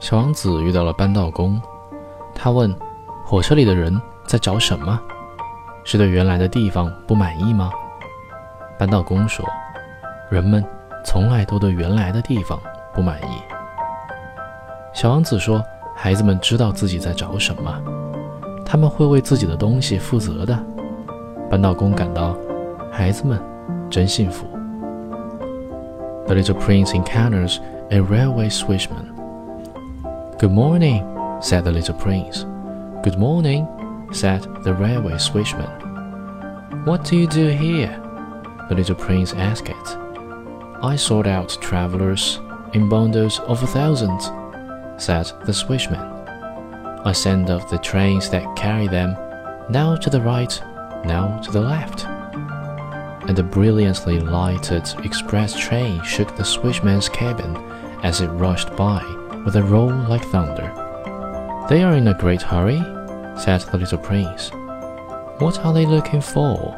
小王子遇到了扳道工，他问：“火车里的人在找什么？是对原来的地方不满意吗？”扳道工说：“人们从来都对原来的地方不满意。”小王子说：“孩子们知道自己在找什么，他们会为自己的东西负责的。”扳道工感到，孩子们真幸福。The little prince encounters a railway switchman. Good morning, said the little prince. Good morning, said the railway switchman. What do you do here? The little prince asked. I sort out travelers in bundles of a thousand, said the switchman. I send off the trains that carry them, now to the right, now to the left. And the brilliantly lighted express train shook the switchman's cabin as it rushed by with a roll like thunder. They are in a great hurry, said the little prince. What are they looking for?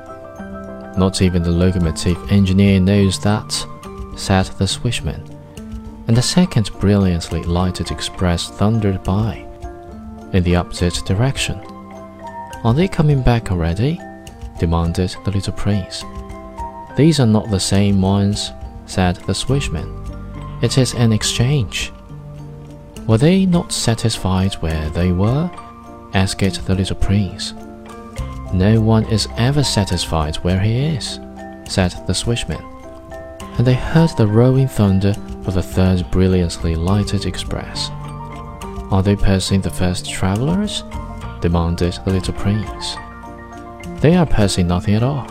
Not even the locomotive engineer knows that, said the switchman. And the second brilliantly lighted express thundered by, in the opposite direction. Are they coming back already? demanded the little prince. These are not the same ones, said the switchman. It is an exchange. Were they not satisfied where they were? asked the little prince. No one is ever satisfied where he is, said the switchman. And they heard the rolling thunder of the third brilliantly lighted express. Are they passing the first travelers? demanded the little prince. They are passing nothing at all,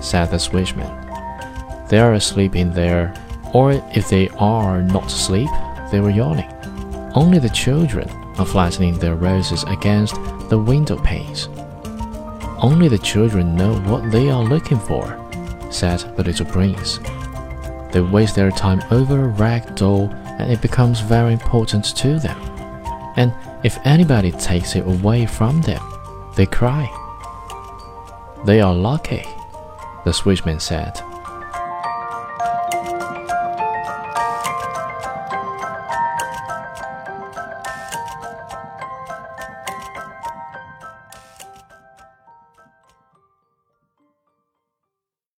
said the switchman. They are asleep in there, or if they are not asleep, they were yawning. Only the children are flattening their roses against the window panes. Only the children know what they are looking for, said the little prince. They waste their time over a rag doll and it becomes very important to them. And if anybody takes it away from them, they cry. They are lucky, the switchman said.